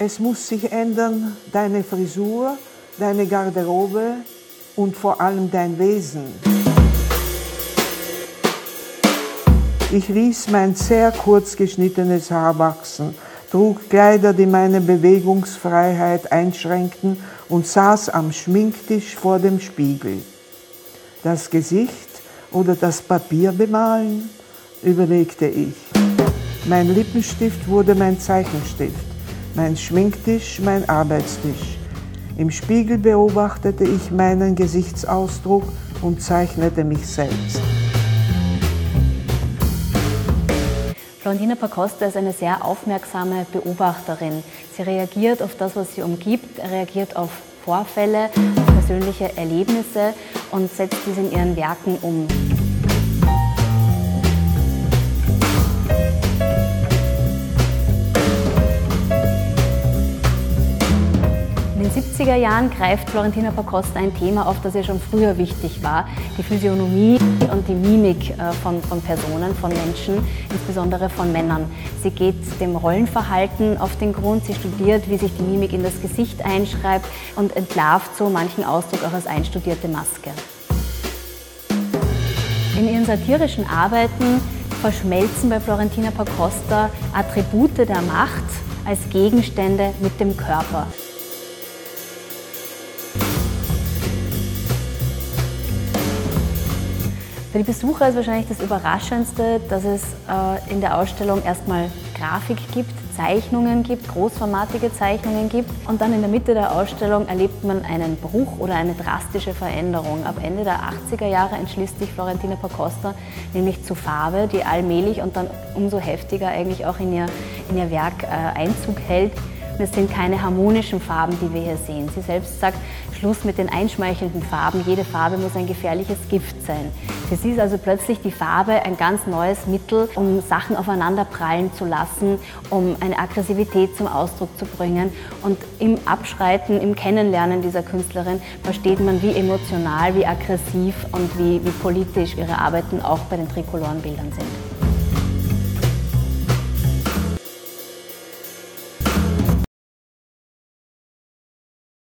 Es muss sich ändern, deine Frisur, deine Garderobe und vor allem dein Wesen. Ich ließ mein sehr kurz geschnittenes Haar wachsen, trug Kleider, die meine Bewegungsfreiheit einschränkten und saß am Schminktisch vor dem Spiegel. Das Gesicht oder das Papier bemalen, überlegte ich. Mein Lippenstift wurde mein Zeichenstift mein Schminktisch, mein Arbeitstisch. Im Spiegel beobachtete ich meinen Gesichtsausdruck und zeichnete mich selbst. Florentina Pacosta ist eine sehr aufmerksame Beobachterin. Sie reagiert auf das, was sie umgibt, reagiert auf Vorfälle, auf persönliche Erlebnisse und setzt diese in ihren Werken um. Den 70er Jahren greift Florentina Pacosta ein Thema auf, das ja schon früher wichtig war, die Physiognomie und die Mimik äh, von, von Personen, von Menschen, insbesondere von Männern. Sie geht dem Rollenverhalten auf den Grund, sie studiert, wie sich die Mimik in das Gesicht einschreibt und entlarvt so manchen Ausdruck auch als einstudierte Maske. In ihren satirischen Arbeiten verschmelzen bei Florentina Pacosta Attribute der Macht als Gegenstände mit dem Körper. Für die Besucher ist wahrscheinlich das Überraschendste, dass es äh, in der Ausstellung erstmal Grafik gibt, Zeichnungen gibt, großformatige Zeichnungen gibt und dann in der Mitte der Ausstellung erlebt man einen Bruch oder eine drastische Veränderung. Ab Ende der 80er Jahre entschließt sich Florentina Pacosta nämlich zu Farbe, die allmählich und dann umso heftiger eigentlich auch in ihr, in ihr Werk äh, Einzug hält. Es sind keine harmonischen Farben, die wir hier sehen. Sie selbst sagt, Schluss mit den einschmeichelnden Farben. Jede Farbe muss ein gefährliches Gift sein. Für sie ist also plötzlich die Farbe ein ganz neues Mittel, um Sachen aufeinander prallen zu lassen, um eine Aggressivität zum Ausdruck zu bringen. Und im Abschreiten, im Kennenlernen dieser Künstlerin versteht man, wie emotional, wie aggressiv und wie, wie politisch ihre Arbeiten auch bei den trikoloren Bildern sind.